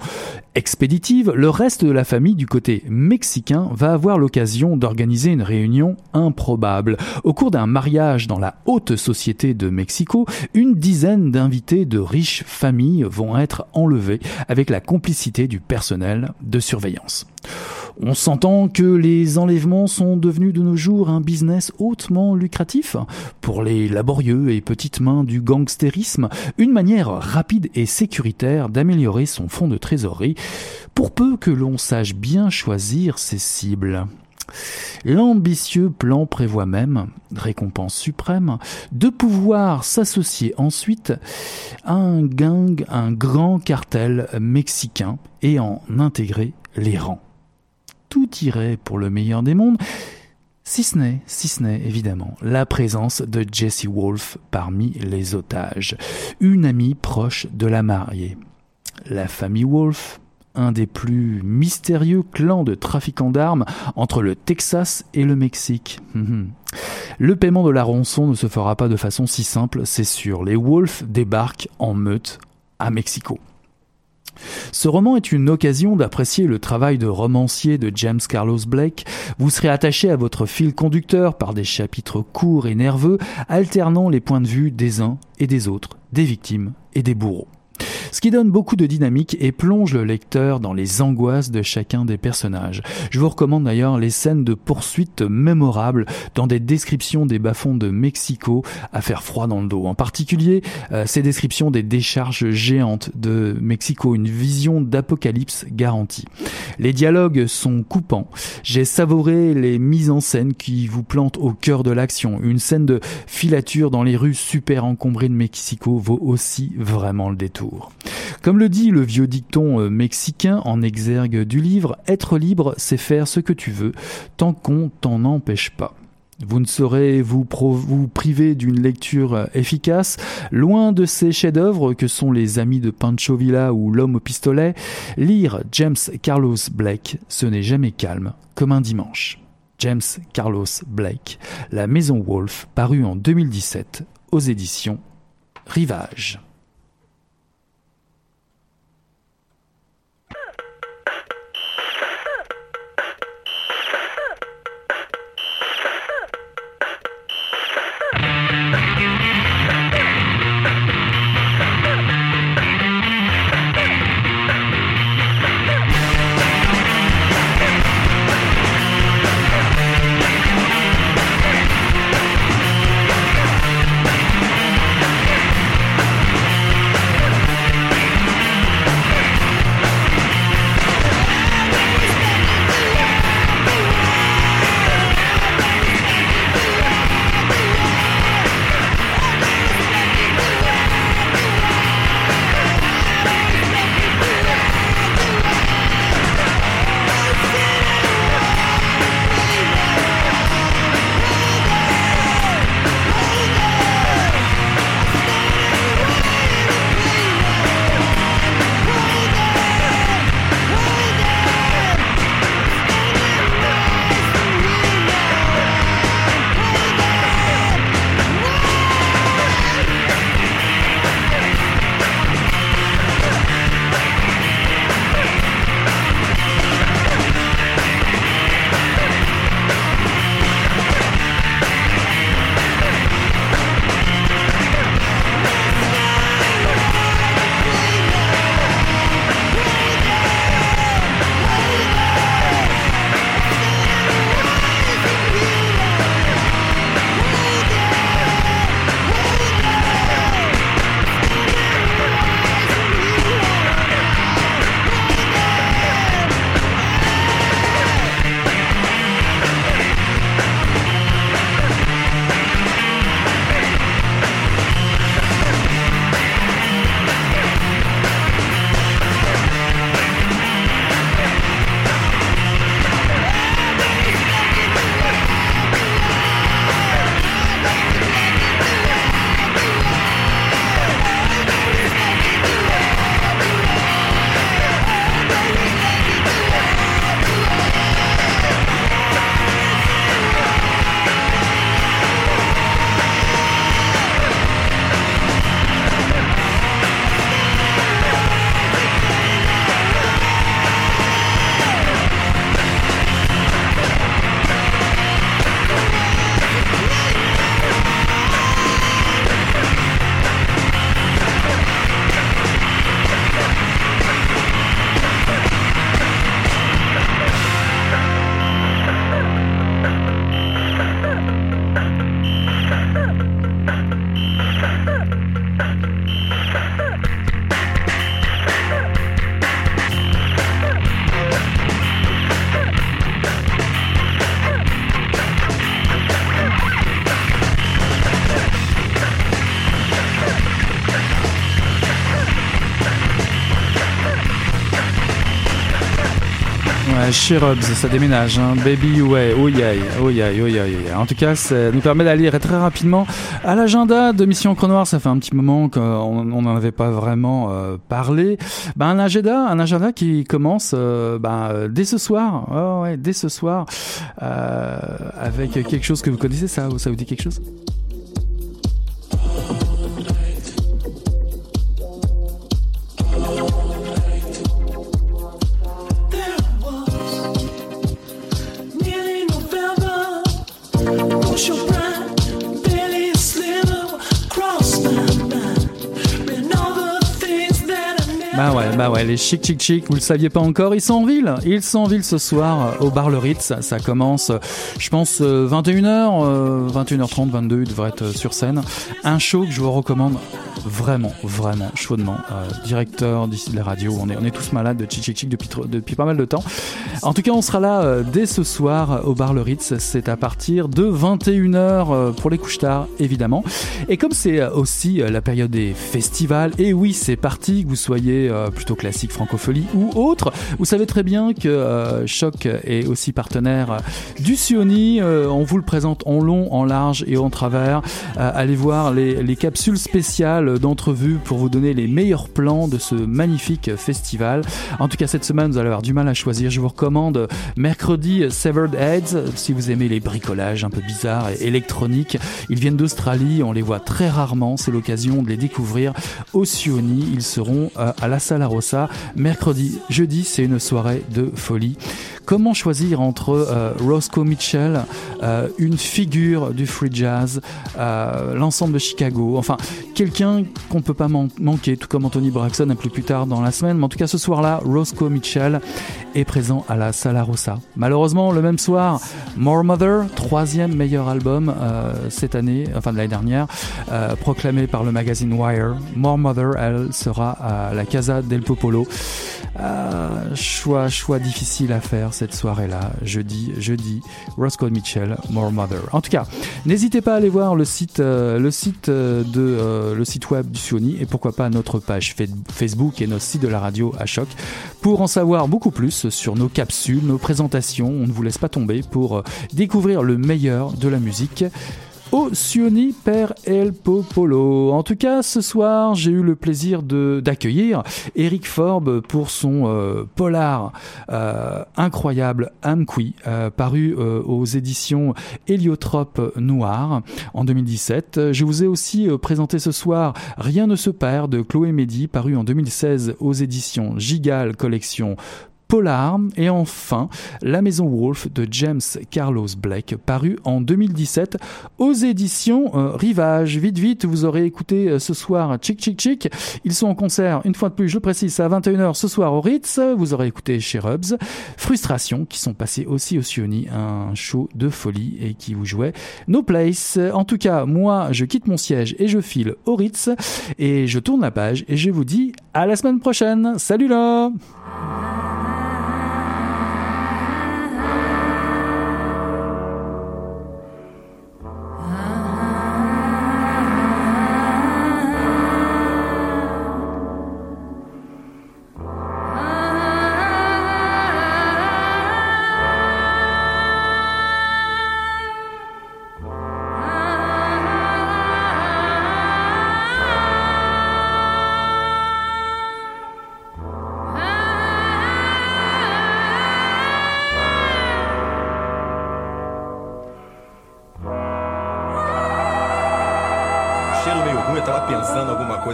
expéditive, le reste de la famille du côté mexicain va avoir l'occasion d'organiser une réunion improbable. Au cours d'un mariage dans la haute société de Mexico, une dizaine d'invités de riches familles vont être enlevés avec la complicité du personnel de surveillance. On s'entend que les enlèvements sont devenus de nos jours un business hautement lucratif pour les laborieux et petites mains du gangstérisme, une manière rapide et sécuritaire d'améliorer son fonds de trésorerie, pour peu que l'on sache bien choisir ses cibles. L'ambitieux plan prévoit même, récompense suprême, de pouvoir s'associer ensuite à un gang, un grand cartel mexicain et en intégrer les rangs tout irait pour le meilleur des mondes, si ce n'est, si ce n'est évidemment, la présence de Jessie Wolfe parmi les otages, une amie proche de la mariée. La famille Wolfe, un des plus mystérieux clans de trafiquants d'armes entre le Texas et le Mexique. *laughs* Le paiement de la rançon ne se fera pas de façon si simple, c'est sûr. Les Wolves débarquent en meute à Mexico. Ce roman est une occasion d'apprécier le travail de romancier de James Carlos Blake. Vous serez attaché à votre fil conducteur par des chapitres courts et nerveux, alternant les points de vue des uns et des autres, des victimes et des bourreaux ce qui donne beaucoup de dynamique et plonge le lecteur dans les angoisses de chacun des personnages. Je vous recommande d'ailleurs les scènes de poursuite mémorables dans des descriptions des bas-fonds de Mexico à faire froid dans le dos. En particulier, euh, ces descriptions des décharges géantes de Mexico, une vision d'apocalypse garantie. Les dialogues sont coupants. J'ai savouré les mises en scène qui vous plantent au cœur de l'action. Une scène de filature dans les rues super encombrées de Mexico vaut aussi vraiment le détour. Comme le dit le vieux dicton euh, mexicain en exergue du livre, être libre, c'est faire ce que tu veux, tant qu'on t'en empêche pas. Vous ne saurez vous, vous priver d'une lecture euh, efficace, loin de ces chefs-d'œuvre que sont Les Amis de Pancho Villa ou L'Homme au pistolet. Lire James Carlos Blake, ce n'est jamais calme, comme un dimanche. James Carlos Blake, La Maison Wolf, paru en 2017 aux éditions Rivage. Shrubs, ça déménage. Hein. Baby Way, oh yeah, oh yeah, oh yeah, En tout cas, ça nous permet d'aller très rapidement à l'agenda de Mission Chronoir. Ça fait un petit moment qu'on n'en avait pas vraiment euh, parlé. Ben, un agenda, un agenda qui commence euh, ben, dès ce soir. Oh, ouais, dès ce soir, euh, avec quelque chose que vous connaissez. Ça, ça vous dit quelque chose? Bah ouais, les chic chic chic, vous le saviez pas encore, ils sont en ville. Ils sont en ville ce soir au bar Le Ritz. Ça commence, je pense, 21h, 21h30, 22, ils devraient être sur scène. Un show que je vous recommande vraiment, vraiment chaudement. Euh, directeur d'ici de la radio, on est, on est tous malades de chic chic chic depuis, depuis pas mal de temps. En tout cas, on sera là euh, dès ce soir au bar Le Ritz. C'est à partir de 21h euh, pour les couches tard, évidemment. Et comme c'est aussi la période des festivals, et oui, c'est parti, que vous soyez euh, classique francophonie ou autre. Vous savez très bien que euh, Choc est aussi partenaire du Sioni. Euh, on vous le présente en long, en large et en travers. allez voir les, les capsules spéciales d'entrevue pour vous donner les meilleurs plans de ce magnifique festival. En tout cas, cette semaine, vous allez avoir du mal à choisir. Je vous recommande mercredi Severed Heads. Si vous aimez les bricolages un peu bizarres et électroniques, ils viennent d'Australie. On les voit très rarement. C'est l'occasion de les découvrir au Sioni. Ils seront à la Salarossa. Mercredi, jeudi, c'est une soirée de folie. Comment choisir entre euh, Roscoe Mitchell, euh, une figure du free jazz, euh, l'ensemble de Chicago, enfin quelqu'un qu'on ne peut pas manquer, tout comme Anthony Braxton un peu plus tard dans la semaine. Mais en tout cas, ce soir-là, Roscoe Mitchell est présent à la Sala Rossa. Malheureusement, le même soir, More Mother, troisième meilleur album cette année, enfin de l'année dernière, proclamé par le magazine Wire. More Mother, elle sera à la Casa del Popolo. choix, choix difficile à faire cette soirée-là, jeudi, jeudi, Roscoe Mitchell, More Mother. En tout cas, n'hésitez pas à aller voir le site, euh, le site euh, de euh, le site web du Sony et pourquoi pas notre page Facebook et notre site de la radio à choc pour en savoir beaucoup plus sur nos capsules, nos présentations. On ne vous laisse pas tomber pour découvrir le meilleur de la musique au Sioni per El Popolo. En tout cas, ce soir, j'ai eu le plaisir d'accueillir Eric Forbes pour son euh, polar euh, incroyable Amqui, euh, paru aux éditions Héliotrope Noir en 2017. Je vous ai aussi présenté ce soir Rien ne se perd de Chloé Mehdi, paru en 2016 aux éditions Gigal Collection Polar et enfin La Maison Wolf de James Carlos Blake paru en 2017 aux éditions euh, Rivage. Vite vite, vous aurez écouté euh, ce soir Chick Chick Chick. Ils sont en concert, une fois de plus, je précise, à 21h ce soir au Ritz. Vous aurez écouté chez Rubs. Frustration qui sont passés aussi au Sioni, un show de folie et qui vous jouait No Place. En tout cas, moi, je quitte mon siège et je file au Ritz et je tourne la page et je vous dis à la semaine prochaine. Salut là!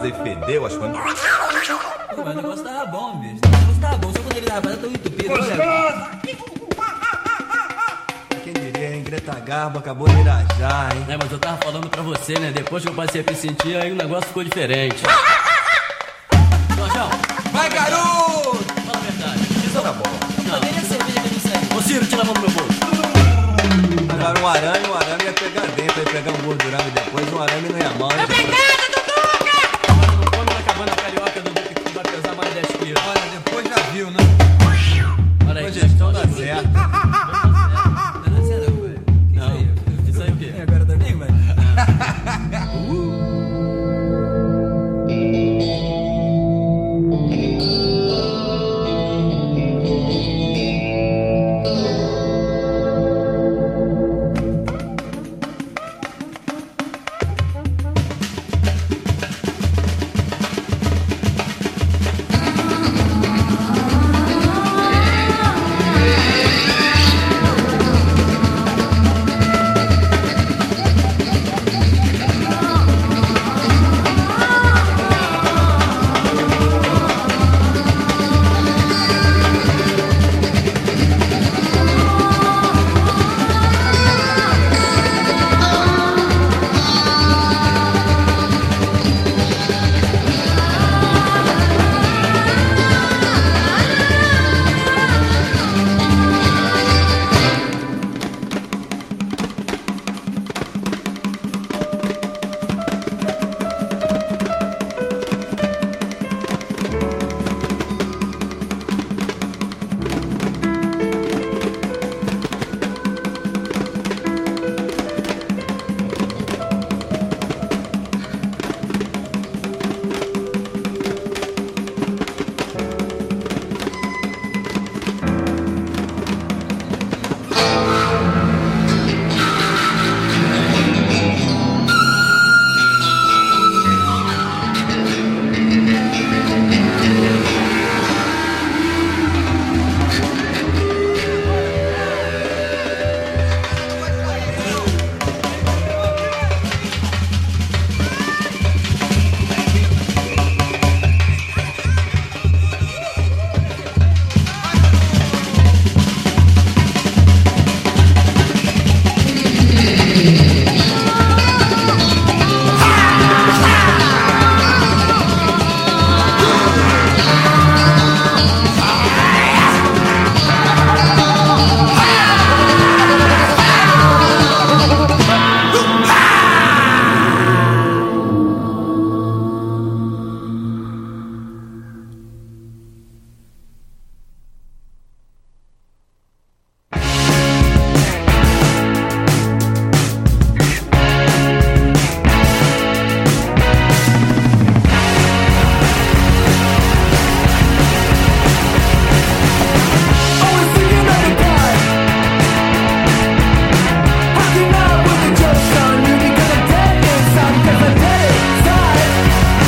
Fedeu, acho que. Pô, mas o negócio tava bom, bicho. O negócio tava bom, só quando ele tava tão entupido. Quem diria, hein? Greta Garbo acabou de irajar, hein? É, mas eu tava falando pra você, né? Depois que eu passei a me sentir, aí o negócio ficou diferente.